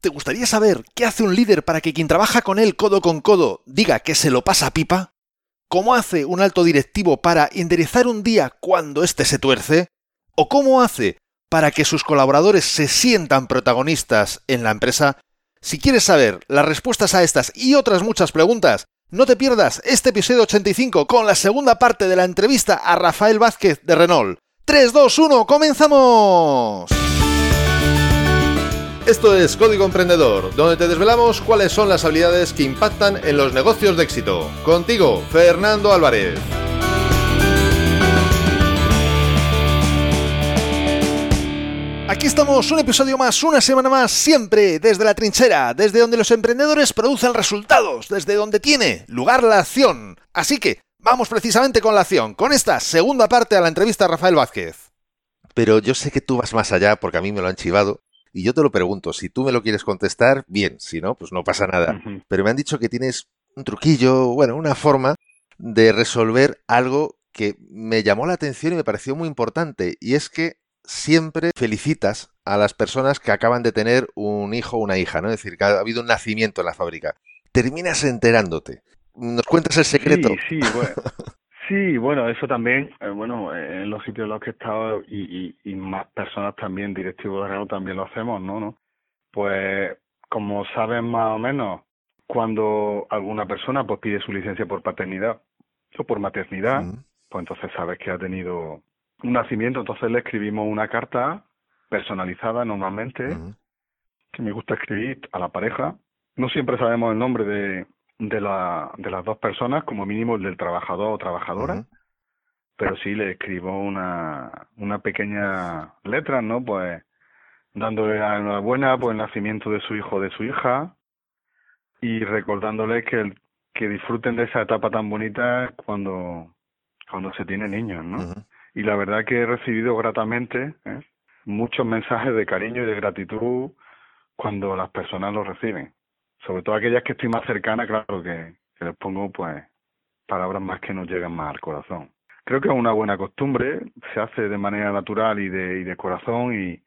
¿Te gustaría saber qué hace un líder para que quien trabaja con él codo con codo diga que se lo pasa pipa? ¿Cómo hace un alto directivo para enderezar un día cuando éste se tuerce? ¿O cómo hace para que sus colaboradores se sientan protagonistas en la empresa? Si quieres saber las respuestas a estas y otras muchas preguntas, no te pierdas este episodio 85 con la segunda parte de la entrevista a Rafael Vázquez de Renault. 3, 2, 1, comenzamos. Esto es Código Emprendedor, donde te desvelamos cuáles son las habilidades que impactan en los negocios de éxito. Contigo, Fernando Álvarez. Aquí estamos, un episodio más, una semana más, siempre desde la trinchera, desde donde los emprendedores producen resultados, desde donde tiene lugar la acción. Así que, vamos precisamente con la acción, con esta segunda parte de la entrevista a Rafael Vázquez. Pero yo sé que tú vas más allá porque a mí me lo han chivado y yo te lo pregunto, si tú me lo quieres contestar, bien, si no, pues no pasa nada. Pero me han dicho que tienes un truquillo, bueno, una forma de resolver algo que me llamó la atención y me pareció muy importante, y es que siempre felicitas a las personas que acaban de tener un hijo o una hija, ¿no? Es decir, que ha habido un nacimiento en la fábrica. Terminas enterándote. ¿Nos cuentas el secreto? Sí, sí, bueno. Sí, bueno, eso también, eh, bueno, en los sitios en los que he estado y, y, más personas también, directivos de Renault, también lo hacemos, ¿no? ¿no? Pues, como saben más o menos, cuando alguna persona pues pide su licencia por paternidad o por maternidad, pues entonces sabes que ha tenido un nacimiento, entonces le escribimos una carta personalizada normalmente, que me gusta escribir a la pareja. No siempre sabemos el nombre de, de, la, de las dos personas, como mínimo el del trabajador o trabajadora, pero sí le escribo una, una pequeña letra, ¿no? Pues dándole la enhorabuena por el nacimiento de su hijo o de su hija y recordándole que, que disfruten de esa etapa tan bonita cuando, cuando se tiene niños, ¿no? Y la verdad que he recibido gratamente ¿eh? muchos mensajes de cariño y de gratitud cuando las personas los reciben sobre todo aquellas que estoy más cercana, claro que, les pongo pues palabras más que nos llegan más al corazón. Creo que es una buena costumbre, se hace de manera natural y de, y de corazón y,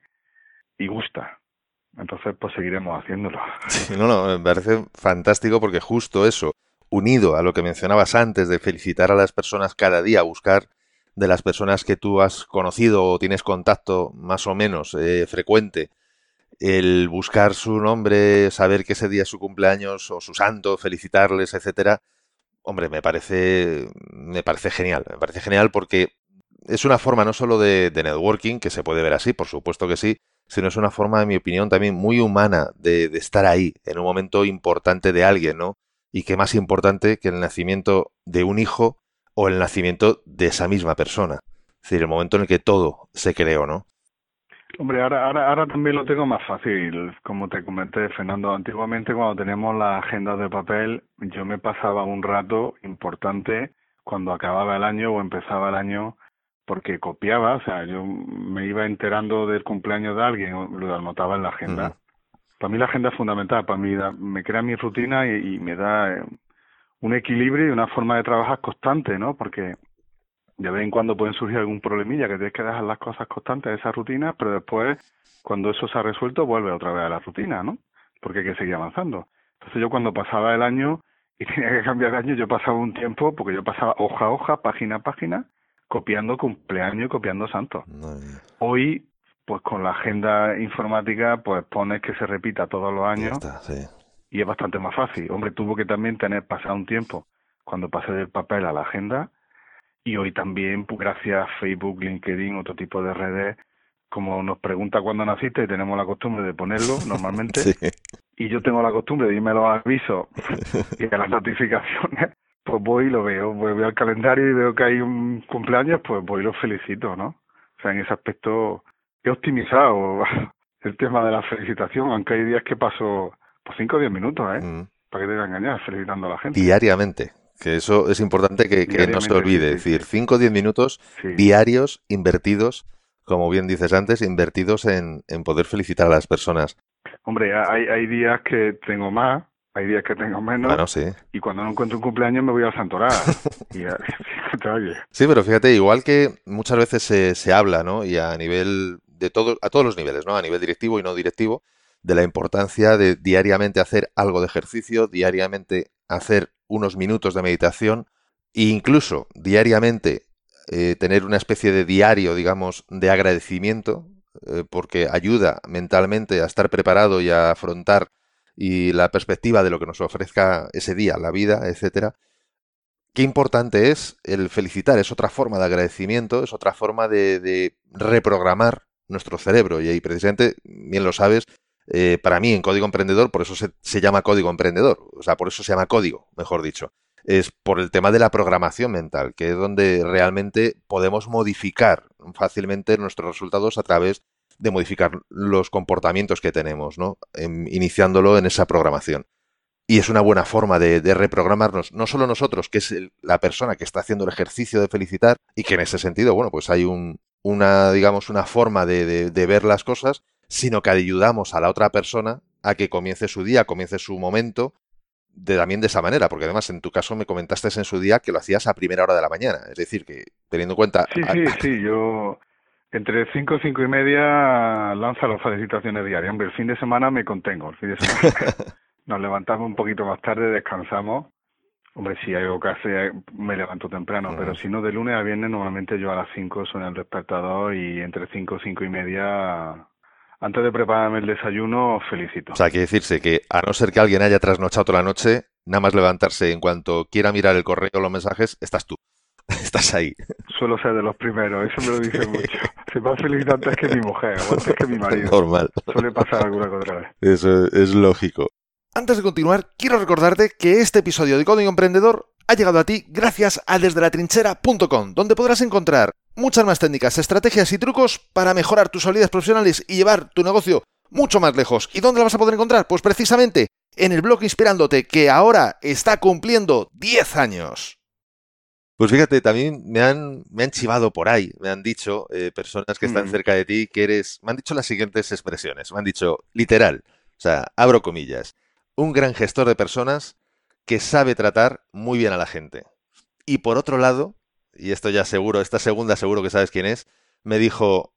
y gusta. Entonces, pues seguiremos haciéndolo. No, no, me parece fantástico porque justo eso, unido a lo que mencionabas antes de felicitar a las personas cada día, buscar de las personas que tú has conocido o tienes contacto más o menos eh, frecuente, el buscar su nombre, saber que ese día es su cumpleaños o su santo, felicitarles, etcétera, hombre, me parece, me parece genial, me parece genial porque es una forma no solo de, networking, que se puede ver así, por supuesto que sí, sino es una forma, en mi opinión, también muy humana de, de estar ahí, en un momento importante de alguien, ¿no? Y que más importante que el nacimiento de un hijo o el nacimiento de esa misma persona. Es decir, el momento en el que todo se creó, ¿no? Hombre, ahora, ahora, ahora también lo tengo más fácil, como te comenté, Fernando. Antiguamente, cuando teníamos las agendas de papel, yo me pasaba un rato importante cuando acababa el año o empezaba el año, porque copiaba, o sea, yo me iba enterando del cumpleaños de alguien, lo anotaba en la agenda. Para mí la agenda es fundamental, para mí me crea mi rutina y, y me da eh, un equilibrio y una forma de trabajar constante, ¿no? Porque de vez en cuando pueden surgir algún problemilla que tienes que dejar las cosas constantes de esa rutina, pero después, cuando eso se ha resuelto, vuelve otra vez a la rutina, ¿no? Porque hay que seguir avanzando. Entonces yo cuando pasaba el año y tenía que cambiar de año, yo pasaba un tiempo, porque yo pasaba hoja a hoja, página a página, copiando cumpleaños y copiando santos. Hoy, pues con la agenda informática, pues pones que se repita todos los años y es bastante más fácil. Hombre, tuvo que también tener pasado un tiempo cuando pasé del papel a la agenda y hoy también, pues, gracias a Facebook, LinkedIn, otro tipo de redes, como nos pregunta cuándo naciste, tenemos la costumbre de ponerlo normalmente. Y yo tengo la costumbre de irme los avisos y a las notificaciones, pues voy y lo veo. Voy, veo el calendario y veo que hay un cumpleaños, pues voy y lo felicito, ¿no? O sea, en ese aspecto he optimizado el tema de la felicitación, aunque hay días que paso por 5 o 10 minutos, ¿eh? Mm. Para que te voy a engañar, felicitando a la gente. Diariamente. Que eso es importante que, no se olvide. Es decir, 5 o 10 minutos diarios invertidos, como bien dices antes, invertidos en, poder felicitar a las personas. Hombre, hay, hay días que tengo más, hay días que tengo menos. sí. Y cuando no encuentro un cumpleaños me voy al Santoral. sí, pero fíjate, igual que muchas veces se, se habla, ¿no? Y a nivel de todo, a todos los niveles, ¿no? A nivel directivo y no directivo, de la importancia de diariamente hacer algo de ejercicio, diariamente hacer unos minutos de meditación e incluso diariamente eh, tener una especie de diario, digamos, de agradecimiento, eh, porque ayuda mentalmente a estar preparado y a afrontar y la perspectiva de lo que nos ofrezca ese día, la vida, etcétera. Qué importante es el felicitar, es otra forma de agradecimiento, es otra forma de, reprogramar nuestro cerebro. Y ahí precisamente, bien lo sabes, eh, para mí en Código Emprendedor, por eso se, llama Código Emprendedor, o sea, por eso se llama código, mejor dicho, es por el tema de la programación mental, que es donde realmente podemos modificar fácilmente nuestros resultados a través de modificar los comportamientos que tenemos, ¿no? iniciándolo en esa programación. Y es una buena forma de, reprogramarnos, no solo nosotros, que es la persona que está haciendo el ejercicio de felicitar, y que en ese sentido, bueno, pues hay un, una, digamos, una forma de ver las cosas, sino que ayudamos a la otra persona a que comience su día, comience su momento, de, también de esa manera, porque además en tu caso me comentaste en su día que lo hacías a primera hora de la mañana, es decir, que teniendo en cuenta... Sí, sí, sí, yo entre 5 y 5 y media lanza las felicitaciones diarias. Hombre, el fin de semana me contengo. El fin de semana nos levantamos un poquito más tarde, descansamos. Hombre, si hay algo que hacer, me levanto temprano, pero si no, de lunes a viernes normalmente yo a las 5 suena el despertador y entre 5 y 5 y media, antes de prepararme el desayuno, felicito. O sea, quiere decirse que a no ser que alguien haya trasnochado toda la noche, nada más levantarse en cuanto quiera mirar el correo o los mensajes, estás tú. Estás ahí. Suelo ser de los primeros, eso me lo dice mucho. Se más feliz antes que mi mujer o antes que mi marido. Normal. Suele pasar alguna cosa vez. Eso es lógico. Antes de continuar, quiero recordarte que este episodio de Código Emprendedor ha llegado a ti gracias a desdelatrinchera.com, donde podrás encontrar muchas más técnicas, estrategias y trucos para mejorar tus habilidades profesionales y llevar tu negocio mucho más lejos. ¿Y dónde la vas a poder encontrar? Pues precisamente en el blog Inspirándote, que ahora está cumpliendo 10 años. Pues fíjate, también me han, me han chivado por ahí, me han dicho eh, personas que están mm. cerca de ti que eres, me han dicho las siguientes expresiones, me han dicho literal, o sea, abro comillas, un gran gestor de personas que sabe tratar muy bien a la gente. Y por otro lado, y esto ya seguro, esta segunda seguro que sabes quién es, me dijo,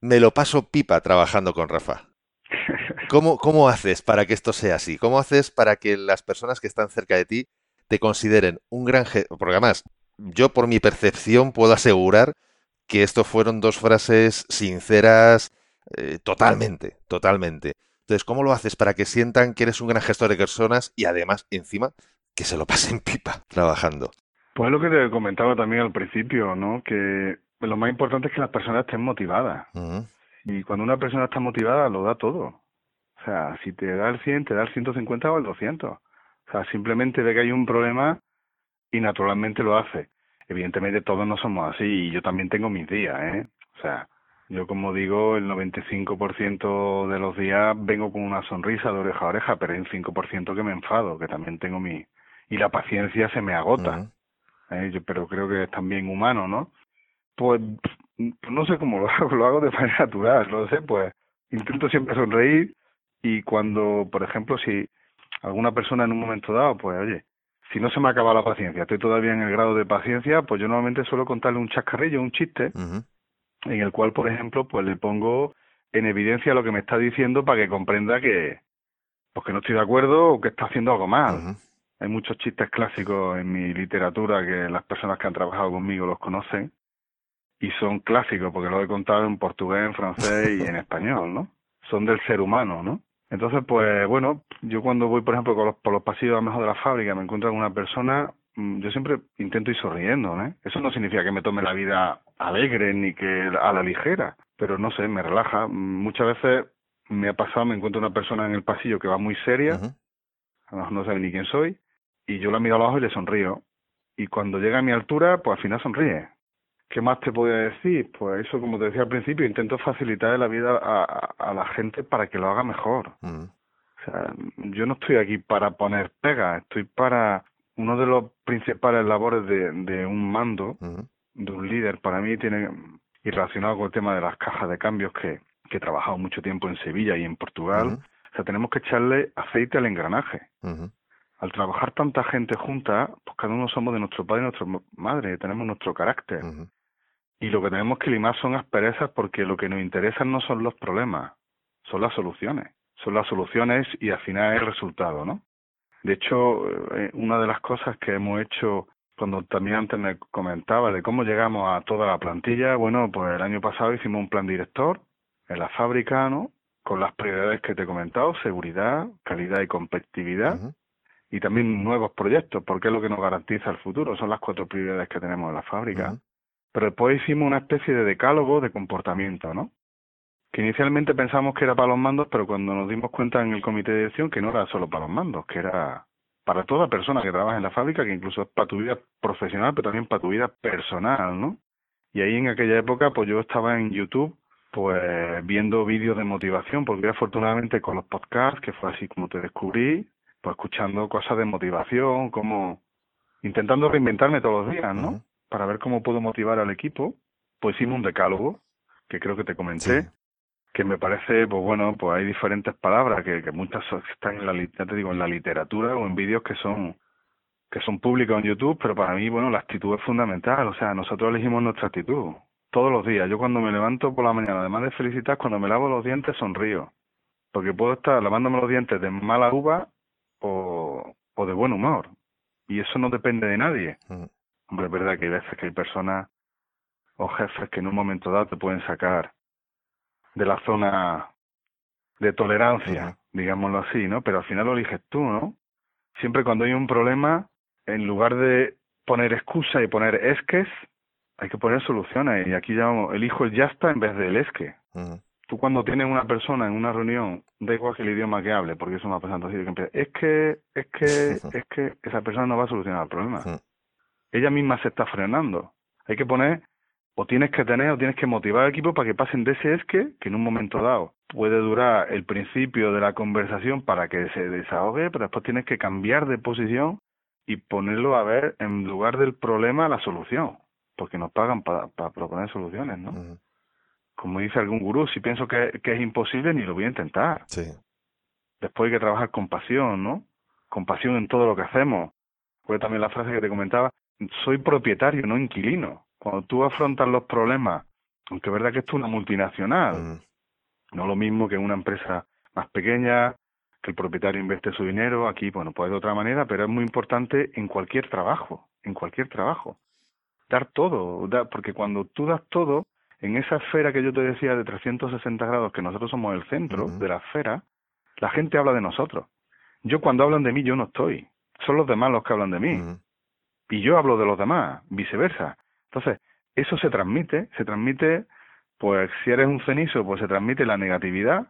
me lo paso pipa trabajando con Rafa. ¿Cómo, ¿Cómo haces para que esto sea así? ¿Cómo haces para que las personas que están cerca de ti te consideren un gran gestor? Porque además, yo por mi percepción puedo asegurar que esto fueron dos frases sinceras eh, totalmente, totalmente. Entonces, ¿cómo lo haces para que sientan que eres un gran gestor de personas y además, encima, que se lo pasen pipa trabajando? Pues lo que te comentaba también al principio, ¿no? Que lo más importante es que las personas estén motivadas. Y cuando una persona está motivada, lo da todo. O sea, si te da el 100, te da el 150 o el 200. O sea, simplemente ve que hay un problema y naturalmente lo hace. Evidentemente todos no somos así y yo también tengo mis días, ¿eh? O sea, yo como digo, el 95% de los días vengo con una sonrisa de oreja a oreja, pero hay un 5% que me enfado, que también tengo mi... Y la paciencia se me agota. ¿eh? yo, pero creo que es también humano, ¿no? Pues no sé cómo lo hago, lo hago de manera natural, no sé, pues intento siempre sonreír y cuando, por ejemplo, si alguna persona en un momento dado, pues oye, si no se me acaba la paciencia, estoy todavía en el grado de paciencia, pues yo normalmente suelo contarle un chascarrillo, un chiste, en el cual, por ejemplo, pues le pongo en evidencia lo que me está diciendo para que comprenda que, pues que no estoy de acuerdo o que está haciendo algo mal. Hay muchos chistes clásicos en mi literatura que las personas que han trabajado conmigo los conocen y son clásicos porque los he contado en portugués, en francés y en español, ¿no? Son del ser humano, ¿no? Entonces, pues bueno, yo cuando voy, por ejemplo, por los pasillos a mejor de la fábrica, me encuentro con una persona, yo siempre intento ir sonriendo, ¿eh? Eso no significa que me tome la vida alegre ni que a la ligera, pero no sé, me relaja. Muchas veces me ha pasado, me encuentro una persona en el pasillo que va muy seria, no sabe ni quién soy, y yo la miro abajo y le sonrío. Y cuando llega a mi altura, pues al final sonríe. ¿Qué más te podría decir? Pues eso, como te decía al principio, intento facilitar la vida a, la gente para que lo haga mejor. Mm. O sea, yo no estoy aquí para poner pega, estoy para... Uno de los principales labores de, de un mando, de un líder, para mí tiene, y relacionado con el tema de las cajas de cambios, que, que he trabajado mucho tiempo en Sevilla y en Portugal, o sea, tenemos que echarle aceite al engranaje. Al trabajar tanta gente junta, pues cada uno somos de nuestro padre y nuestra madre, tenemos nuestro carácter. Y lo que tenemos que limar son asperezas porque lo que nos interesa no son los problemas, son las soluciones. Son las soluciones y al final el resultado, ¿no? De hecho, eh, una de las cosas que hemos hecho cuando también antes me comentaba de cómo llegamos a toda la plantilla, bueno, pues el año pasado hicimos un plan director en la fábrica, ¿no? Con las prioridades que te he comentado, seguridad, calidad y competitividad, y también nuevos proyectos, porque es lo que nos garantiza el futuro, son las cuatro prioridades que tenemos en la fábrica. Pero después hicimos una especie de decálogo de comportamiento, ¿no? Que inicialmente pensamos que era para los mandos, pero cuando nos dimos cuenta en el comité de dirección que no era solo para los mandos, que era para toda persona que trabaja en la fábrica, que incluso es para tu vida profesional, pero también para tu vida personal, ¿no? Y ahí en aquella época, pues yo estaba en YouTube, pues viendo vídeos de motivación, porque afortunadamente con los podcasts, que fue así como te descubrí, pues escuchando cosas de motivación, como intentando reinventarme todos los días, ¿no? Para ver cómo puedo motivar al equipo, pues hicimos un decálogo, que creo que te comenté, que me parece, pues bueno, pues hay diferentes palabras que, que muchas están en la, ya te digo, en la literatura o en vídeos que son que son públicos en YouTube, pero para mí, bueno, la actitud es fundamental, o sea, nosotros elegimos nuestra actitud todos los días. Yo cuando me levanto por la mañana, además de felicitar, cuando me lavo los dientes sonrío, porque puedo estar lavándome los dientes de mala uva o, o de buen humor, y eso no depende de nadie. Mm. Hombre, es verdad que hay veces que hay personas o jefes que en un momento dado te pueden sacar de la zona de tolerancia, digámoslo así, ¿no? Pero al final lo eliges tú, ¿no? Siempre cuando hay un problema, en lugar de poner excusa y poner esques, hay que poner soluciones. Y aquí llamamos, elijo el ya está en vez del esque. Tú cuando tienes una persona en una reunión, da igual que el idioma que hable, porque eso me ha pasado así, que es que, es que, es que esa persona no va a solucionar el problema. Ella misma se está frenando. Hay que poner o tienes que tener o tienes que motivar al equipo para que pasen de ese esque, que en un momento dado puede durar el principio de la conversación para que se desahogue, pero después tienes que cambiar de posición y ponerlo a ver en lugar del problema la solución, porque nos pagan para, proponer soluciones, ¿no? Como dice algún gurú, si pienso que, que, es imposible, ni lo voy a intentar. Sí. Después hay que trabajar con pasión, ¿no? Con pasión en todo lo que hacemos. Fue también la frase que te comentaba, soy propietario, no inquilino cuando tú afrontas los problemas, aunque es verdad que esto es una multinacional, mm. no lo mismo que una empresa más pequeña, que el propietario invierte su dinero, aquí, bueno, pues de otra manera, pero es muy importante en cualquier trabajo, en cualquier trabajo. Dar todo, porque cuando tú das todo, en esa esfera que yo te decía de 360 grados, que nosotros somos el centro de la esfera, la gente habla de nosotros. Yo cuando hablan de mí, yo no estoy. Son los demás los que hablan de mí. Y yo hablo de los demás, viceversa. Entonces, eso se transmite, se transmite, pues si eres un cenizo, pues se transmite la negatividad,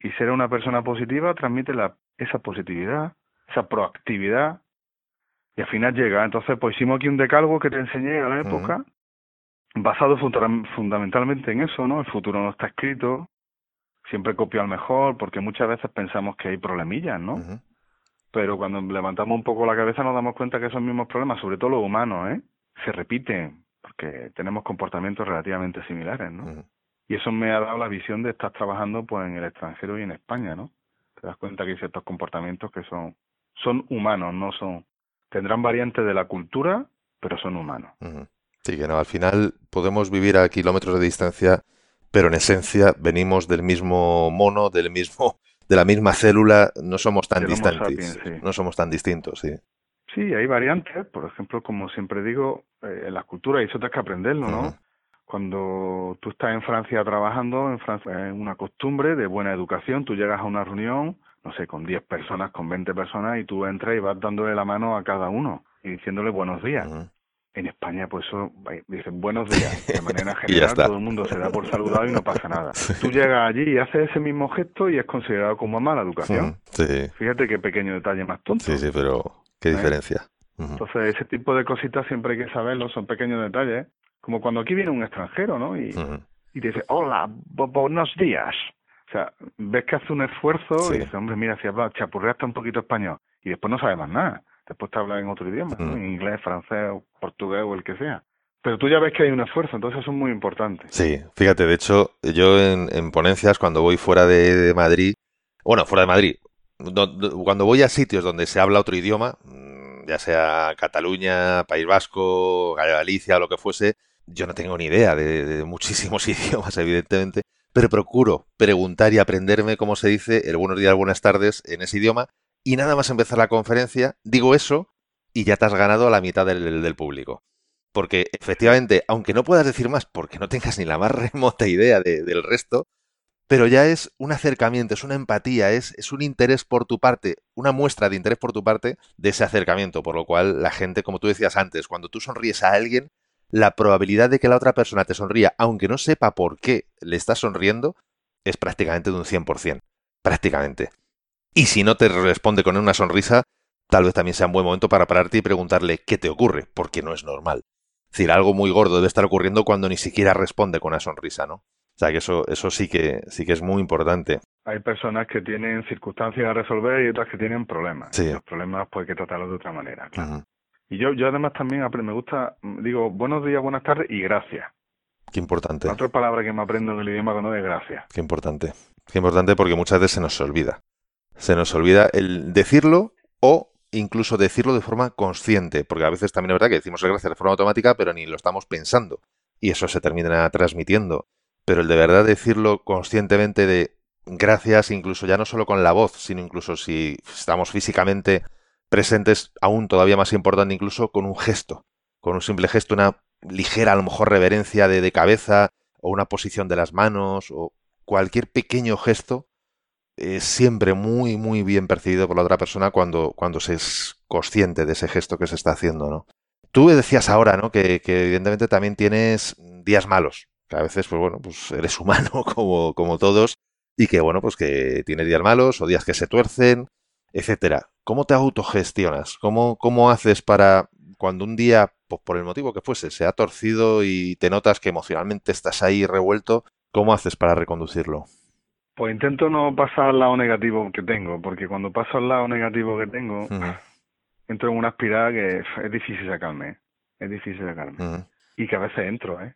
y si eres una persona positiva, transmite la, esa positividad, esa proactividad, y al final llega. Entonces, pues hicimos aquí un decálogo que te enseñé a la época, basado fundamentalmente en eso, ¿no? El futuro no está escrito, siempre copio al mejor, porque muchas veces pensamos que hay problemillas, ¿no? Pero cuando levantamos un poco la cabeza nos damos cuenta que esos mismos problemas, sobre todo los humanos, ¿eh? Se repiten porque tenemos comportamientos relativamente similares, ¿no? Y eso me ha dado la visión de estar trabajando pues en el extranjero y en España, ¿no? Te das cuenta que hay ciertos comportamientos que son son humanos, no son tendrán variantes de la cultura, pero son humanos. Sí, que no, al final podemos vivir a kilómetros de distancia, pero en esencia venimos del mismo mono, del mismo de la misma célula, no somos tan distantes, no somos tan distintos, sí. Sí, hay variantes, por ejemplo, como siempre digo, eh, en la cultura y eso tienes que aprenderlo, ¿no? Cuando tú estás en Francia trabajando, en Francia es una costumbre de buena educación, tú llegas a una reunión, no sé, con 10 personas, con 20 personas y tú entras y vas dándole la mano a cada uno y diciéndole buenos días. En España, pues eso, dicen buenos días. De manera general, todo el mundo se da por saludado y no pasa nada. Tú llegas allí y haces ese mismo gesto y es considerado como mala educación. Sí. Fíjate qué pequeño detalle más tonto. Sí, sí, pero qué ¿Eh? diferencia. Entonces, ese tipo de cositas siempre hay que saberlo, son pequeños detalles. Como cuando aquí viene un extranjero, ¿no? Y, y te dice, hola, buenos días. O sea, ves que hace un esfuerzo y dice, hombre, mira, si habla, chapurreaste un poquito español. Y después no sabe más nada. Después te habla en otro idioma, en inglés, francés, portugués o el que sea. Pero tú ya ves que hay un esfuerzo, entonces eso es muy importante. Sí, fíjate, de hecho, yo en, ponencias, cuando voy fuera de, Madrid, bueno, fuera de Madrid, cuando voy a sitios donde se habla otro idioma, ya sea Cataluña, País Vasco, Galicia lo que fuese, yo no tengo ni idea de, muchísimos idiomas, evidentemente, pero procuro preguntar y aprenderme cómo se dice el buenos días, buenas tardes en ese idioma y nada más empezar la conferencia, digo eso y ya te has ganado a la mitad del, público. Porque efectivamente, aunque no puedas decir más porque no tengas ni la más remota idea del resto, pero ya es un acercamiento, es una empatía, es, es, un interés por tu parte, una muestra de interés por tu parte de ese acercamiento, por lo cual la gente, como tú decías antes, cuando tú sonríes a alguien, la probabilidad de que la otra persona te sonría, aunque no sepa por qué le estás sonriendo, es prácticamente de un 100%, prácticamente. Y si no te responde con una sonrisa, tal vez también sea un buen momento para pararte y preguntarle qué te ocurre, porque no es normal. Es decir, algo muy gordo debe estar ocurriendo cuando ni siquiera responde con una sonrisa, ¿no? O sea que eso, eso sí que sí que es muy importante. Hay personas que tienen circunstancias a resolver y otras que tienen problemas. Los problemas pues hay que tratarlos de otra manera. Y yo, yo además también me gusta, digo, buenos días, buenas tardes y gracias. Qué importante. otra palabra que me aprendo en el idioma que no es gracias. Qué importante. Qué importante porque muchas veces se nos olvida se nos olvida el decirlo o incluso decirlo de forma consciente, porque a veces también es verdad que decimos gracias de forma automática, pero ni lo estamos pensando y eso se termina transmitiendo. Pero el de verdad decirlo conscientemente de gracias, incluso ya no solo con la voz, sino incluso si estamos físicamente presentes, aún todavía más importante, incluso con un gesto, con un simple gesto, una ligera, a lo mejor, reverencia de, cabeza, o una posición de las manos, o cualquier pequeño gesto es siempre muy, muy bien percibido por la otra persona cuando, cuando se es consciente de ese gesto que se está haciendo, ¿no? Tú decías ahora, ¿no? Que, evidentemente también tienes días malos, que a veces, pues bueno, pues eres humano como, como todos, y que bueno, pues que tienes días malos o días que se tuercen, etcétera. ¿Cómo te autogestionas? ¿Cómo, cómo haces para cuando un día, pues por el motivo que fuese, se ha torcido y te notas que emocionalmente estás ahí revuelto, ¿cómo haces para reconducirlo? Pues intento no pasar al lado negativo que tengo, porque cuando paso al lado negativo que tengo, entro en una espiral que es difícil sacarme, es difícil sacarme. Y que a veces entro, ¿eh?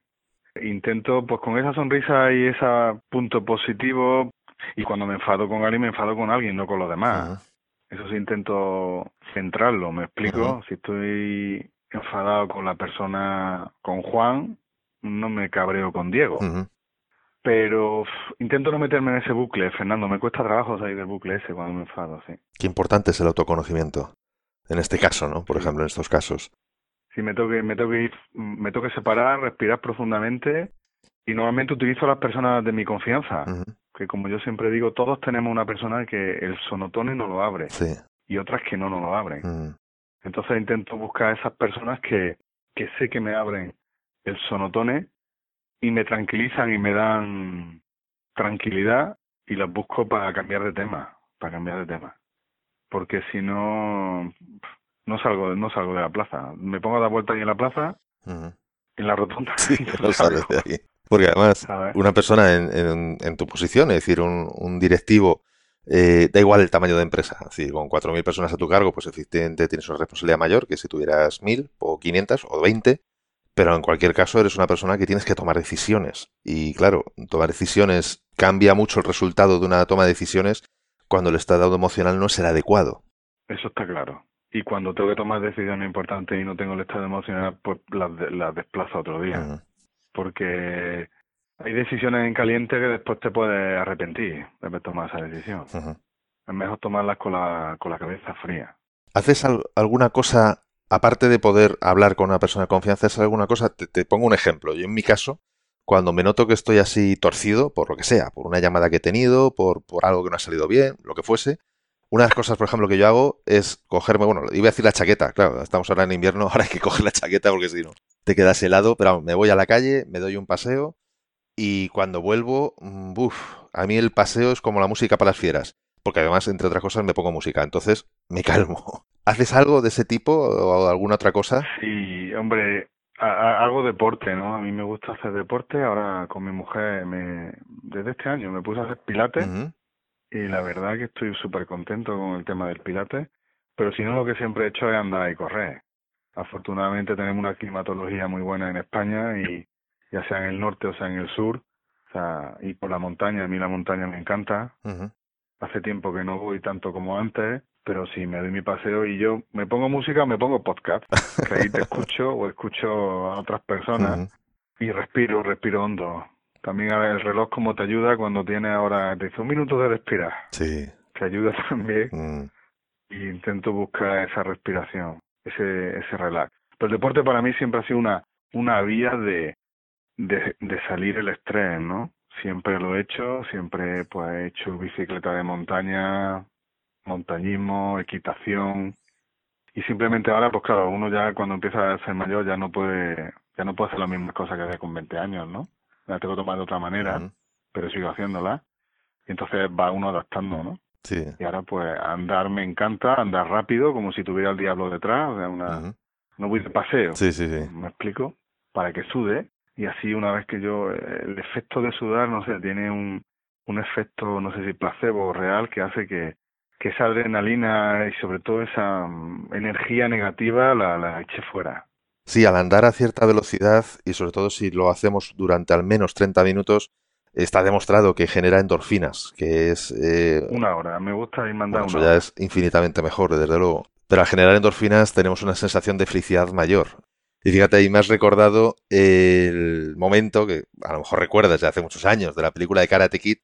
Intento, pues con esa sonrisa y ese punto positivo, y cuando me enfado con alguien, me enfado con alguien, no con los demás. Eso sí intento centrarlo, ¿me explico? Si estoy enfadado con la persona, con Juan, no me cabreo con Diego pero intento no meterme en ese bucle, Fernando. Me cuesta trabajo salir del bucle ese cuando me enfado, sí. Qué importante es el autoconocimiento. En este caso, ¿no? Por ejemplo, en estos casos. Sí, me tengo que, me tengo que ir, me tengo que separar, respirar profundamente y normalmente utilizo a las personas de mi confianza. Que como yo siempre digo, todos tenemos una persona que el sonotone no lo abre. Sí. Y otras que no nos lo abren. Entonces intento buscar a esas personas que, que sé que me abren el sonotone y me tranquilizan y me dan tranquilidad y las busco para cambiar de tema, para cambiar de tema. Porque si no, no salgo, no salgo de la plaza. Me pongo a dar vuelta ahí en la plaza, en la rotonda. Sí, no sales de ahí. Porque además, una persona en, en, tu posición, es decir, un, un directivo, eh, da igual el tamaño de empresa. Es decir, con 4.000 personas a tu cargo, pues efectivamente tienes una responsabilidad mayor que si tuvieras 1.000 o 500 o 20 pero en cualquier caso eres una persona que tienes que tomar decisiones. Y claro, tomar decisiones cambia mucho el resultado de una toma de decisiones cuando el estado emocional no es el adecuado. Eso está claro. Y cuando tengo que tomar decisiones importantes y no tengo el estado emocional, pues las, las desplazo otro día. Porque hay decisiones en caliente que después te puedes arrepentir de tomar esa decisión. Es mejor tomarlas con la, con la cabeza fría. ¿Haces alguna cosa aparte de poder hablar con una persona de confianza, es alguna cosa, te, pongo un ejemplo. Yo en mi caso, cuando me noto que estoy así torcido, por lo que sea, por una llamada que he tenido, por, por algo que no ha salido bien, lo que fuese, una de las cosas, por ejemplo, que yo hago es cogerme, bueno, iba a decir la chaqueta, claro, estamos ahora en invierno, ahora hay que coger la chaqueta porque si no te quedas helado, pero me voy a la calle, me doy un paseo y cuando vuelvo, uff, mm, a mí el paseo es como la música para las fieras, porque además, entre otras cosas, me pongo música, entonces me calmo. ¿Haces algo de ese tipo o alguna otra cosa? Sí, hombre, hago deporte, ¿no? A mí me gusta hacer deporte. Ahora con mi mujer, me, desde este año me puse a hacer pilates y la verdad que estoy súper contento con el tema del pilates. Pero si no, lo que siempre he hecho es andar y correr. Afortunadamente tenemos una climatología muy buena en España y ya sea en el norte o sea en el sur, o sea, y por la montaña, a mí la montaña me encanta. Hace tiempo que no voy tanto como antes pero si me doy mi paseo y yo me pongo música me pongo podcast, que ahí te escucho o escucho a otras personas y respiro, respiro hondo. También el reloj como te ayuda cuando tienes ahora, te dice un minuto de respirar. Sí. Te ayuda también. Mm. Y intento buscar esa respiración, ese, ese relax. Pero el deporte para mí siempre ha sido una, una vía de, de, de salir el estrés, ¿no? Siempre lo he hecho, siempre pues he hecho bicicleta de montaña, montañismo, equitación, y simplemente ahora pues claro uno ya cuando empieza a ser mayor ya no puede ya no puede hacer las mismas cosas que hacía con 20 años no la tengo que tomar de otra manera pero sigo haciéndola. Y entonces va uno adaptando no sí. Y ahora pues andar me encanta andar rápido como si tuviera el diablo detrás o sea, una no voy de paseo. Sí sí sí. Me explico para que sude. Y así una vez que yo el efecto de sudar no sé tiene un un efecto no sé si placebo o real que hace que que esa adrenalina y sobre todo esa mm, energía negativa la, la eche fuera. Sí, al andar a cierta velocidad y sobre todo si lo hacemos durante al menos 30 minutos, está demostrado que genera endorfinas, que es... Eh, una hora, me gusta ir mandando bueno, eso ya es infinitamente mejor, desde luego. Pero al generar endorfinas tenemos una sensación de felicidad mayor. Y fíjate, ahí me has recordado el momento que a lo mejor recuerdas de hace muchos años, de la película de Karate Kid,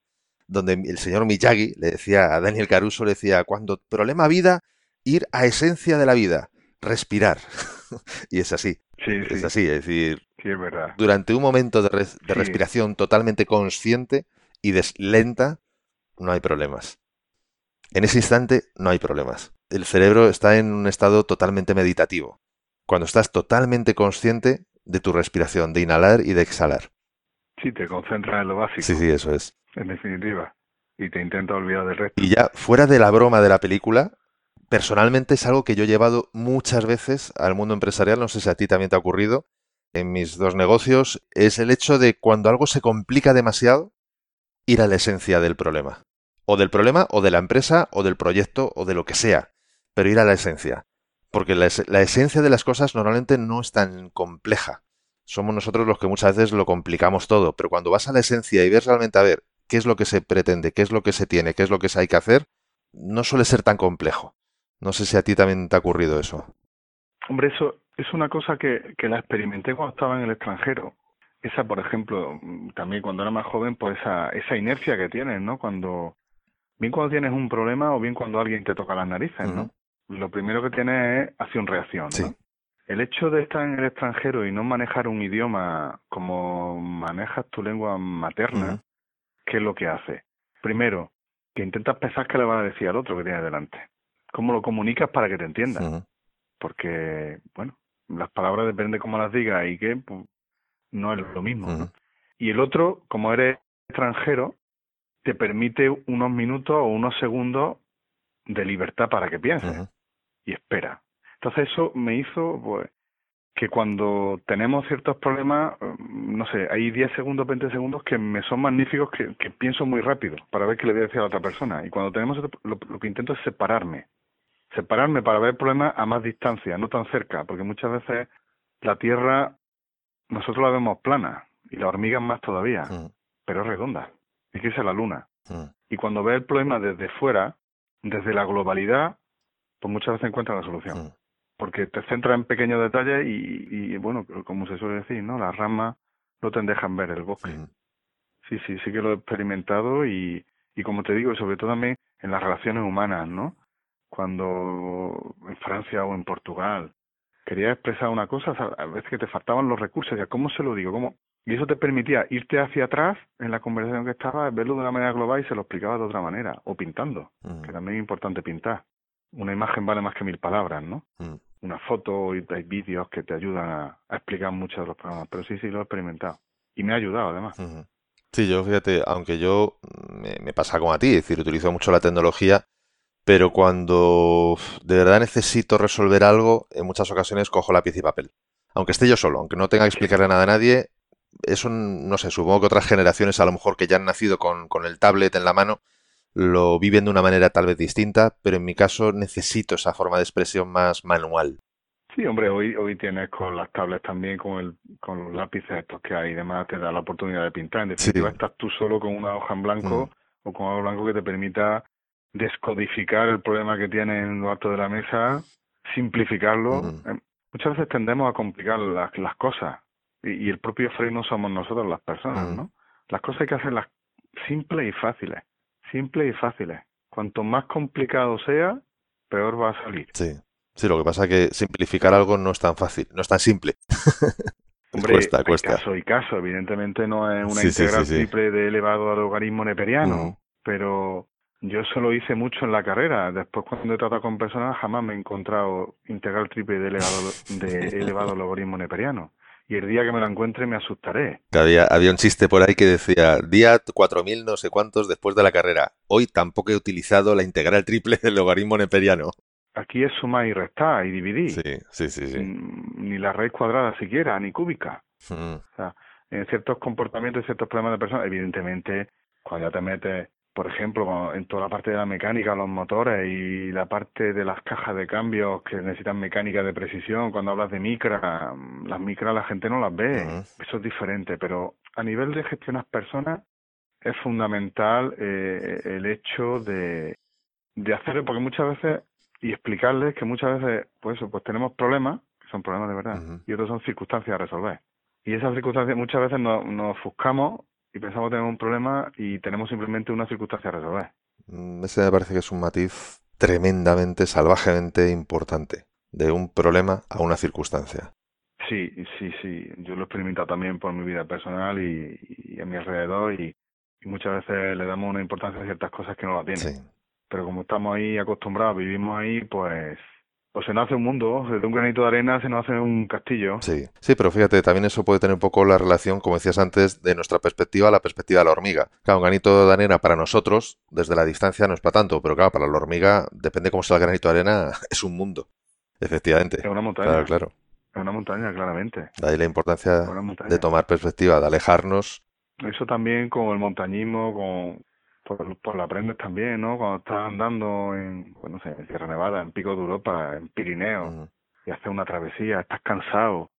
donde el señor Miyagi le decía a Daniel Caruso, le decía, cuando problema vida, ir a esencia de la vida, respirar. y es así. Sí, es sí. así, es decir, Sí, es verdad. durante un momento de, res- de respiración totalmente consciente y lenta, no hay problemas. En ese instante no hay problemas. El cerebro está en un estado totalmente meditativo. Cuando estás totalmente consciente de tu respiración, de inhalar y de exhalar. Sí, te concentras en lo básico, Sí, sí, eso es. en definitiva. Y te intenta olvidar del resto. Y ya fuera de la broma de la película, personalmente es algo que yo he llevado muchas veces al mundo empresarial, no sé si a ti también te ha ocurrido, en mis dos negocios, es el hecho de cuando algo se complica demasiado, ir a la esencia del problema. O del problema, o de la empresa, o del proyecto, o de lo que sea, pero ir a la esencia. Porque la, la esencia de las cosas normalmente no es tan compleja. Somos nosotros los que muchas veces lo complicamos todo, pero cuando vas a la esencia y ves realmente a ver qué es lo que se pretende, qué es lo que se tiene, qué es lo que se hay que hacer, no suele ser tan complejo. No sé si a ti también te ha ocurrido eso. Hombre, eso es una cosa que, que la experimenté cuando estaba en el extranjero. Esa, por ejemplo, también cuando era más joven, pues esa, esa inercia que tienes, ¿no? Cuando, bien cuando tienes un problema o bien cuando alguien te toca las narices, ¿no? Lo primero que tienes es acción-reacción, ¿no? Sí. El hecho de estar en el extranjero y no manejar un idioma como manejas tu lengua materna. ¿qué es lo que hace? Primero, que intentas pensar qué le vas a decir al otro que tienes delante. ¿Cómo lo comunicas para que te entienda? Ujú. porque, bueno, las palabras depende cómo las digas y que pues, no es lo mismo. Y el otro, como eres extranjero, te permite unos minutos o unos segundos de libertad para que pienses y espera. Entonces eso me hizo pues que cuando tenemos ciertos problemas, eh, no sé, hay 10 segundos, 20 segundos que me son magníficos que, que pienso muy rápido para ver qué le voy a decir a la otra persona. Y cuando tenemos lo que intento es separarme. Separarme para ver problemas a más distancia, no tan cerca, porque muchas veces la Tierra nosotros la vemos plana y la hormiga más todavía, Ujú. pero es redonda. Hay que a la Luna. Ujú. Y cuando ves el problema desde fuera, desde la globalidad, pues muchas veces encuentras la solución Ujú. porque te centras en pequeños detalles y, y, bueno, como se suele decir, ¿no? Las ramas no te dejan ver el bosque. Sí, sí, sí que lo he experimentado y, y como te digo, sobre todo también en las relaciones humanas, ¿no? Cuando en Francia o en Portugal querías expresar una cosa, a veces que te faltaban los recursos, ya ¿cómo se lo digo? ¿Cómo? Y eso te permitía irte hacia atrás en la conversación que estabas, verlo de una manera global y se lo explicaba de otra manera, o pintando, que también es importante pintar. Una imagen vale más que mil palabras, ¿no? Ujú. una foto y hay vídeos que te ayudan a, a explicar muchos de los programas. Pero sí, sí, lo he experimentado. Y me ha ayudado, además. Sí, yo fíjate, aunque yo me, me pasa como a ti, es decir, utilizo mucho la tecnología, pero cuando de verdad necesito resolver algo, en muchas ocasiones cojo lápiz y papel. Aunque esté yo solo, aunque no tenga que explicarle nada a nadie, eso no sé, supongo que otras generaciones a lo mejor que ya han nacido con, con el tablet en la mano, lo viven de una manera tal vez distinta, pero en mi caso necesito esa forma de expresión más manual. Sí, hombre, hoy hoy tienes con las tablets también, con el con los lápices estos que hay y demás, te da la oportunidad de pintar. En definitiva, Sí. estás tú solo con una hoja en blanco Mm. o con algo blanco que te permita descodificar el problema que tienes en lo alto de la mesa, simplificarlo. Eh, Muchas veces tendemos a complicar las, las cosas y, y el propio freno somos nosotros las personas. ¿no? Las cosas hay que hacerlas simples y fáciles. Simples y fáciles. Cuanto más complicado sea, peor va a salir. Sí. Sí, lo que pasa es que simplificar algo no es tan fácil, no es tan simple. Hombre, cuesta, cuesta. caso y caso. Evidentemente no es una integral triple de elevado al logaritmo neperiano, pero yo eso lo hice mucho en la carrera. Después, cuando he tratado con personas, jamás me he encontrado integral triple de elevado, de elevado logaritmo neperiano. Y el día que me lo encuentre me asustaré. Había, había un chiste por ahí que decía, día 4000 no sé cuántos después de la carrera. Hoy tampoco he utilizado la integral triple del logaritmo neperiano. Aquí es sumar y restar y dividir. Sí, sí, sí. sí. Mm, ni la raíz cuadrada siquiera, ni cúbica. Mm. O sea, en ciertos comportamientos y ciertos problemas de personas, evidentemente, cuando ya te metes por ejemplo, en toda la parte de la mecánica, los motores y la parte de las cajas de cambios que necesitan mecánica de precisión, cuando hablas de micra, las micras la gente no las ve, eso es diferente, pero a nivel de gestionar personas es fundamental eh, el hecho de, de hacerlo, porque muchas veces, y explicarles que muchas veces, pues pues tenemos problemas, que son problemas de verdad, y otros son circunstancias a resolver. Y esas circunstancias muchas veces nos, nos ofuscamos y pensamos tener un problema y tenemos simplemente una circunstancia a resolver. Mm, ese me parece que es un matiz tremendamente, salvajemente importante, de un problema a una circunstancia. Sí, sí, sí. Yo lo he experimentado también por mi vida personal y, a mi alrededor y, muchas veces le damos una importancia a ciertas cosas que no la tienen. Pero como estamos ahí acostumbrados, vivimos ahí, pues pues se nos hace un mundo, desde un granito de arena se nos hace un castillo. Sí, sí, pero fíjate, también eso puede tener un poco la relación, como decías antes, de nuestra perspectiva a la perspectiva de la hormiga. Claro, un granito de arena para nosotros, desde la distancia no es para tanto, pero claro, para la hormiga, depende cómo sea el granito de arena, es un mundo. Efectivamente. Es una montaña. Claro, claro. Es una montaña, claramente. De ahí la importancia de tomar perspectiva, de alejarnos. Eso también con el montañismo, con por, por la aprendes también, ¿no? Cuando estás andando en, pues no sé, en Sierra Nevada, en Pico de Europa, en Pirineo, y haces una travesía, estás cansado,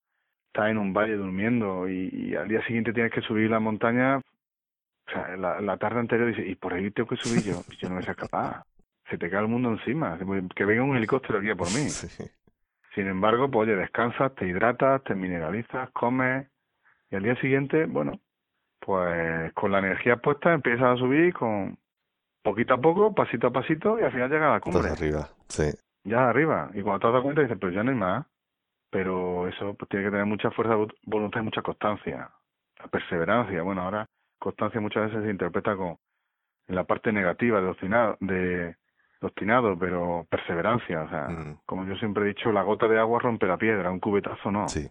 estás en un valle durmiendo y, al día siguiente tienes que subir la montaña, o sea, la, la tarde anterior dices, y por ahí tengo que subir yo, yo no voy a ser capaz, se te cae el mundo encima, que venga un helicóptero aquí por mí. Sin embargo, pues oye, descansas, te hidratas, te mineralizas, comes, y al día siguiente, bueno, pues con la energía puesta empiezas a subir con poquito a poco, pasito a pasito y al final llega a la cumbre. arriba, sí. Ya arriba. Y cuando te das cuenta dices, pues ya no hay más. Pero eso pues tiene que tener mucha fuerza voluntad y mucha constancia. La perseverancia. Bueno, ahora constancia muchas veces se interpreta con en la parte negativa de obstinado, de obstinado, pero perseverancia. O sea, mm. como yo siempre he dicho, la gota de agua rompe la piedra, un cubetazo no. Sí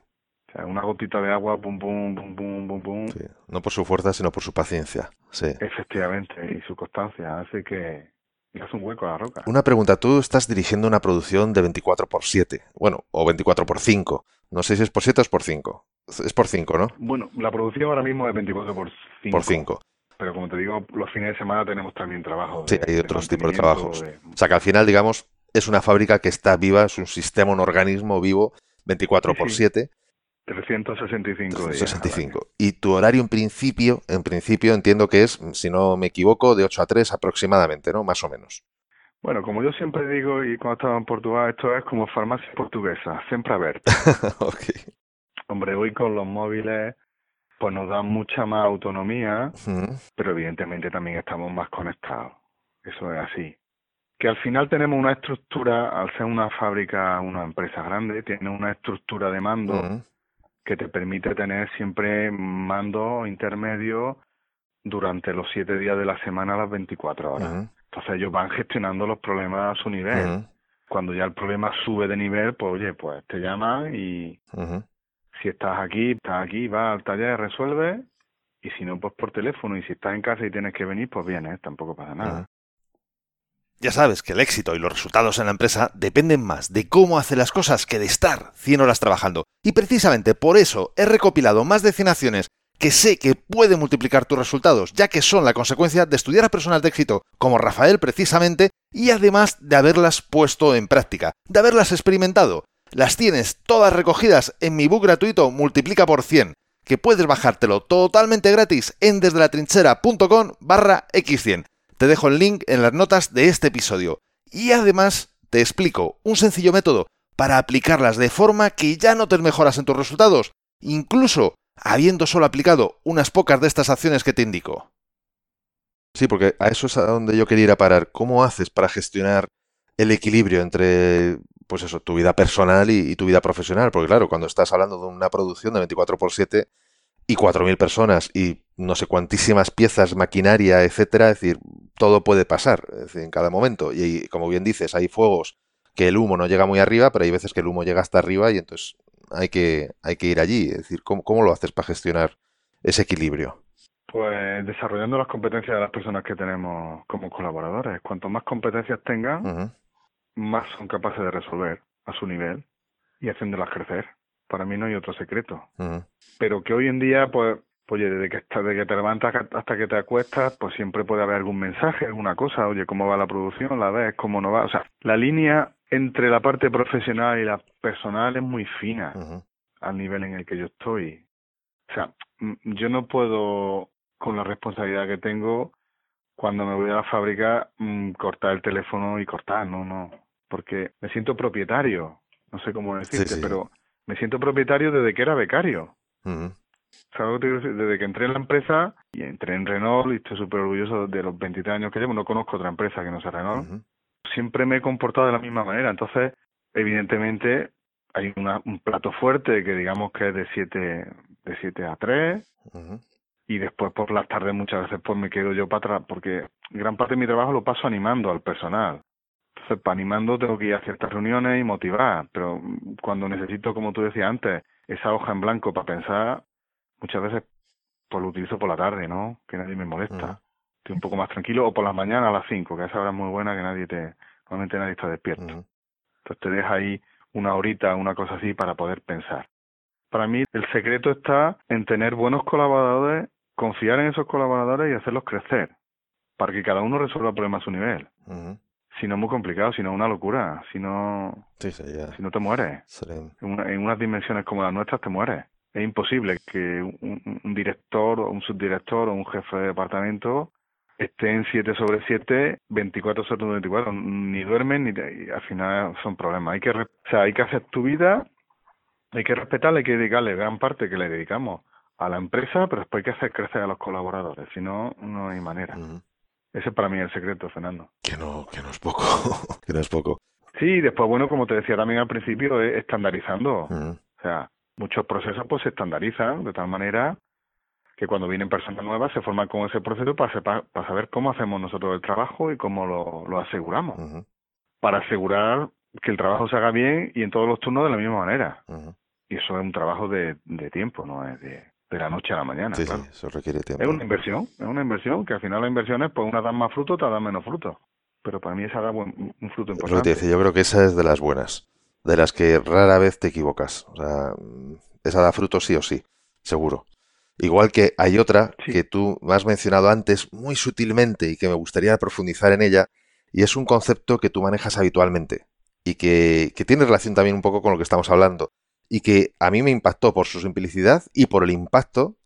una gotita de agua, pum, pum, pum, pum, pum, pum. No por su fuerza, sino por su paciencia. Sí. Efectivamente, y su constancia hace que hace un hueco a la roca. Una pregunta, tú estás dirigiendo una producción de 24 por 7, bueno, o 24 por 5. No sé si es por 7 o es por 5. Es por 5, ¿no? Bueno, la producción ahora mismo es 24 por 5. Por 5. Pero como te digo, los fines de semana tenemos también trabajo. sí, hay otros tipos de trabajos. O sea que al final, digamos, es una fábrica que está viva, es un sistema, un organismo vivo 24 por 7 365 días. 65. Y tu horario en principio, en principio entiendo que es, si no me equivoco, de 8 a 3 aproximadamente, ¿no? Más o menos. Bueno, como yo siempre digo, y cuando estaba en Portugal, esto es como farmacia portuguesa, siempre abierta. okay. Hombre, hoy con los móviles, pues nos dan mucha más autonomía, pero evidentemente también estamos más conectados. Eso es así. Que al final tenemos una estructura, al ser una fábrica, una empresa grande, tiene una estructura de mando que te permite tener siempre mando intermedio durante los siete días de la semana a las 24 horas. Entonces ellos van gestionando los problemas a su nivel. Cuando ya el problema sube de nivel, pues oye, pues te llaman y si estás aquí, estás aquí, vas al taller, resuelve y si no, pues por teléfono. Y si estás en casa y tienes que venir, pues vienes, tampoco pasa nada. Ya sabes que el éxito y los resultados en la empresa dependen más de cómo hace las cosas que de estar 100 horas trabajando. Y precisamente por eso he recopilado más de 100 acciones que sé que pueden multiplicar tus resultados, ya que son la consecuencia de estudiar a personas de éxito como Rafael precisamente y además de haberlas puesto en práctica, de haberlas experimentado. Las tienes todas recogidas en mi book gratuito Multiplica por 100, que puedes bajártelo totalmente gratis en desde la trinchera.com barra x100. Te dejo el link en las notas de este episodio. Y además te explico un sencillo método para aplicarlas de forma que ya notes mejoras en tus resultados, incluso habiendo solo aplicado unas pocas de estas acciones que te indico. Sí, porque a eso es a donde yo quería ir a parar. ¿Cómo haces para gestionar el equilibrio entre, pues eso, tu vida personal y, tu vida profesional? Porque claro, cuando estás hablando de una producción de 24 por 7 y 4.000 personas y no sé cuantísimas piezas, maquinaria, etcétera, es decir, todo puede pasar en cada momento. Y como bien dices, hay fuegos que el humo no llega muy arriba, pero hay veces que el humo llega hasta arriba y entonces hay que, hay que ir allí. Es decir, ¿cómo, cómo lo haces para gestionar ese equilibrio? Pues desarrollando las competencias de las personas que tenemos como colaboradores. Cuanto más competencias tengan, más son capaces de resolver a su nivel y haciéndolas crecer. Para mí no hay otro secreto. Pero que hoy en día, pues, oye, desde que, desde que te levantas hasta que te acuestas, pues siempre puede haber algún mensaje, alguna cosa. Oye, ¿cómo va la producción? ¿La ves? ¿Cómo no va? O sea, la línea entre la parte profesional y la personal es muy fina al nivel en el que yo estoy. O sea, yo no puedo con la responsabilidad que tengo cuando me voy a la fábrica mm, cortar el teléfono y cortar, no, no, porque me siento propietario, no sé cómo decirte, pero me siento propietario desde que era becario. ¿Sabes Desde que entré en la empresa y entré en Renault y estoy súper orgulloso de los 23 años que llevo, no conozco otra empresa que no sea Renault. Siempre me he comportado de la misma manera, entonces, evidentemente, hay una, un plato fuerte que digamos que es de 7 de siete a 3, y después por las tardes muchas veces pues me quedo yo para atrás porque gran parte de mi trabajo lo paso animando al personal. Entonces, para animando tengo que ir a ciertas reuniones y motivar, pero cuando necesito, como tú decías antes, esa hoja en blanco para pensar, muchas veces pues lo utilizo por la tarde, ¿no? Que nadie me molesta. Estoy un poco más tranquilo, o por las mañanas a las 5, que esa hora es muy buena que nadie te, normalmente nadie está despierto. Entonces te deja ahí una horita, una cosa así para poder pensar. Para mí el secreto está en tener buenos colaboradores confiar en esos colaboradores y hacerlos crecer, para que cada uno resuelva el problema a su nivel. Si no es muy complicado, si no es una locura, si no, si no te mueres. En, unas dimensiones como las nuestras te mueres. Es imposible que un, director o un subdirector o un jefe de departamento esté en 7 sobre 7, 24 sobre 24, ni duermen ni al final son problemas. Hay que, o sea, hay que hacer tu vida, hay que respetarle, hay que dedicarle gran parte que le dedicamos a la empresa, pero después hay que hacer crecer a los colaboradores, si no, no hay manera. Ese para mí es el secreto, Fernando. Que no, que no es poco, que no es poco. Sí, después, bueno, como te decía también al principio, es estandarizando. O sea, muchos procesos pues se estandarizan de tal manera que cuando vienen personas nuevas se forman con ese proceso para, para saber cómo hacemos nosotros el trabajo y cómo lo, lo aseguramos. Para asegurar que el trabajo se haga bien y en todos los turnos de la misma manera. Y eso es un trabajo de, de tiempo, no es de, de la noche a la mañana. Sí, sí, eso requiere tiempo. Es una inversión, es una inversión que al final la inversión es, pues una da más fruto, otra da menos fruto. Pero para mí esa da un fruto importante. yo creo que esa es de las buenas, de las que rara vez te equivocas. O sea, esa da fruto sí o sí, seguro. Igual que hay otra que tú me has mencionado antes muy sutilmente y que me gustaría profundizar en ella, y es un concepto que tú manejas habitualmente y que, que tiene relación también un poco con lo que estamos hablando, y que a mí me impactó por su simplicidad y por el impacto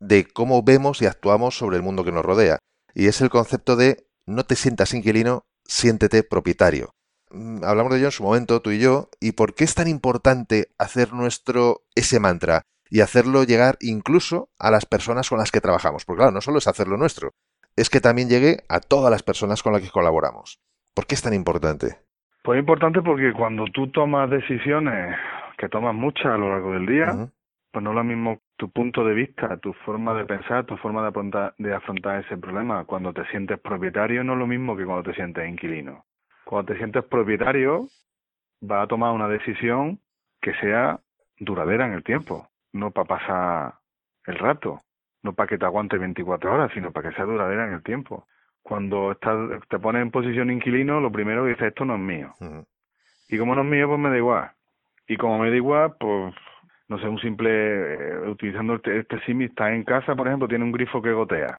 de cómo vemos y actuamos sobre el mundo que nos rodea. Y es el concepto de no te sientas inquilino, siéntete propietario. Mm, hablamos de ello en su momento, tú y yo, y por qué es tan importante hacer nuestro ese mantra y hacerlo llegar incluso a las personas con las que trabajamos. Porque claro, no solo es hacerlo nuestro, es que también llegue a todas las personas con las que colaboramos. ¿Por qué es tan importante? Pues importante porque cuando tú tomas decisiones que tomas muchas a lo largo del día, pues no es lo mismo tu punto de vista, tu forma de pensar, tu forma de, afrontar, de afrontar ese problema. Cuando te sientes propietario no es lo mismo que cuando te sientes inquilino. Cuando te sientes propietario, vas a tomar una decisión que sea duradera en el tiempo, no para pasar el rato, no para que te aguante 24 horas, sino para que sea duradera en el tiempo. Cuando estás, te pones en posición inquilino, lo primero que dices, esto no es mío. Y como no es mío, pues me da igual. Y como me da igual, pues, no sé, un simple, eh, utilizando este, este símil, está en casa, por ejemplo, tiene un grifo que gotea,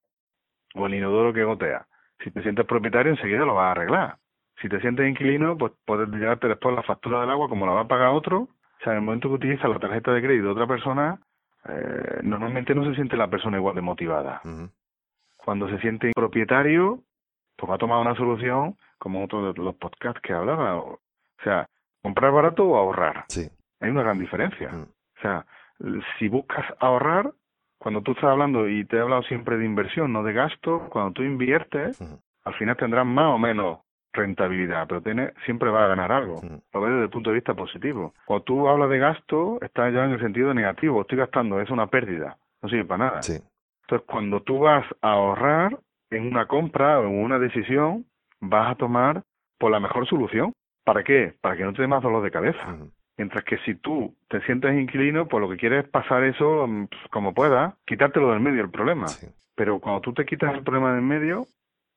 o el inodoro que gotea. Si te sientes propietario, enseguida lo vas a arreglar. Si te sientes inquilino, pues puedes llegarte después la factura del agua, como la va a pagar otro. O sea, en el momento que utilizas la tarjeta de crédito de otra persona, eh, normalmente no se siente la persona igual de motivada. Cuando se siente propietario, pues va a tomar una solución, como otro de los podcasts que hablaba. O sea, comprar barato o ahorrar. Sí. Hay una gran diferencia. Mm. O sea, si buscas ahorrar, cuando tú estás hablando, y te he hablado siempre de inversión, no de gasto, cuando tú inviertes, al final tendrás más o menos rentabilidad, pero tiene, siempre va a ganar algo. Lo ves desde el punto de vista positivo. Cuando tú hablas de gasto, estás ya en el sentido negativo. Estoy gastando, es una pérdida. No sirve para nada. Entonces, cuando tú vas a ahorrar en una compra o en una decisión, vas a tomar por la mejor solución. ¿Para qué? Para que no te dé más dolor de cabeza. Mientras que si tú te sientes inquilino, pues lo que quieres es pasar eso mm, pues, como puedas, quitártelo del medio el problema. Pero cuando tú te quitas el problema del medio,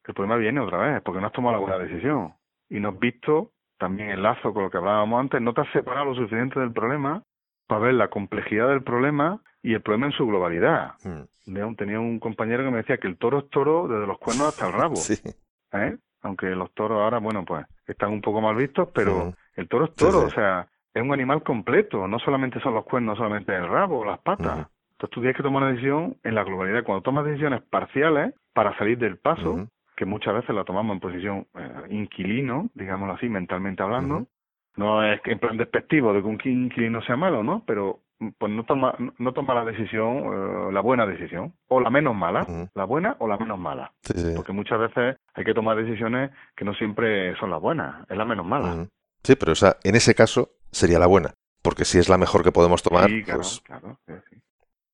el problema viene otra vez, porque no has tomado la buena decisión. Y no has visto, también el lazo con lo que hablábamos antes, no te has separado lo suficiente del problema para ver la complejidad del problema y el problema en su globalidad. Hmm. Tenía un compañero que me decía que el toro es toro desde los cuernos hasta el rabo. ¿Eh? Aunque los toros ahora, bueno, pues están un poco mal vistos, pero hmm. el toro es toro, o sea, es un animal completo, no solamente son los cuernos, solamente el rabo, o las patas. Hmm. Entonces tú tienes que tomar una decisión en la globalidad. Cuando tomas decisiones parciales para salir del paso, que muchas veces la tomamos en posición eh, inquilino, digámoslo así, mentalmente hablando. No es en plan despectivo de que un inquilino sea malo, ¿no? Pero pues no toma, no toma la decisión, eh, la buena decisión, o la menos mala, la buena o la menos mala. Porque muchas veces hay que tomar decisiones que no siempre son las buenas, es la menos mala. Sí, pero esa, en ese caso sería la buena, porque si es la mejor que podemos tomar, pues...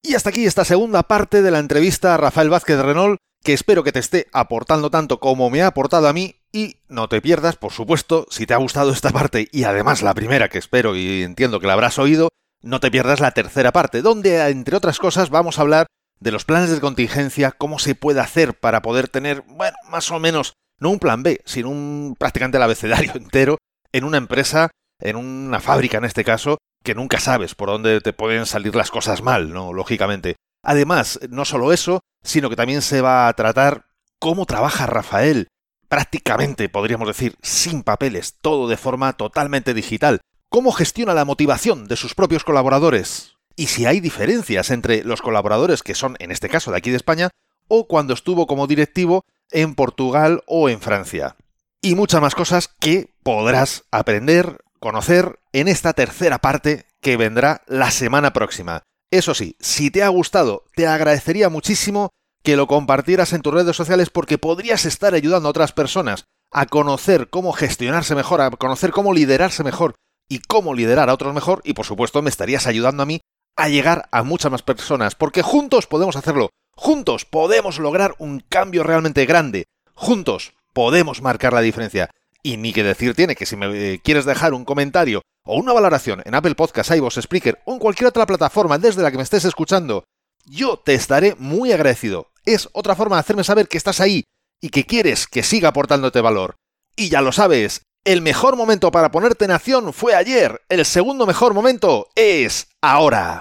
Y hasta aquí esta segunda parte de la entrevista a Rafael Vázquez de Renault, que espero que te esté aportando tanto como me ha aportado a mí y no te pierdas, por supuesto, si te ha gustado esta parte y además la primera que espero y entiendo que la habrás oído, no te pierdas la tercera parte, donde entre otras cosas vamos a hablar de los planes de contingencia, cómo se puede hacer para poder tener, bueno, más o menos, no un plan B, sino un prácticamente el abecedario entero en una empresa, en una fábrica en este caso, que nunca sabes por dónde te pueden salir las cosas mal, ¿no? Lógicamente. Además, no solo eso, sino que también se va a tratar cómo trabaja Rafael, prácticamente podríamos decir sin papeles, todo de forma totalmente digital, cómo gestiona la motivación de sus propios colaboradores, y si hay diferencias entre los colaboradores que son, en este caso, de aquí de España, o cuando estuvo como directivo en Portugal o en Francia. Y muchas más cosas que podrás aprender, conocer en esta tercera parte que vendrá la semana próxima. Eso sí, si te ha gustado, te agradecería muchísimo que lo compartieras en tus redes sociales porque podrías estar ayudando a otras personas a conocer cómo gestionarse mejor, a conocer cómo liderarse mejor y cómo liderar a otros mejor. Y por supuesto me estarías ayudando a mí a llegar a muchas más personas porque juntos podemos hacerlo, juntos podemos lograr un cambio realmente grande, juntos podemos marcar la diferencia. Y ni que decir tiene que si me eh, quieres dejar un comentario o una valoración en Apple Podcasts, iVoox, Spreaker o en cualquier otra plataforma desde la que me estés escuchando, yo te estaré muy agradecido. Es otra forma de hacerme saber que estás ahí y que quieres que siga aportándote valor. Y ya lo sabes, el mejor momento para ponerte en acción fue ayer, el segundo mejor momento es ahora.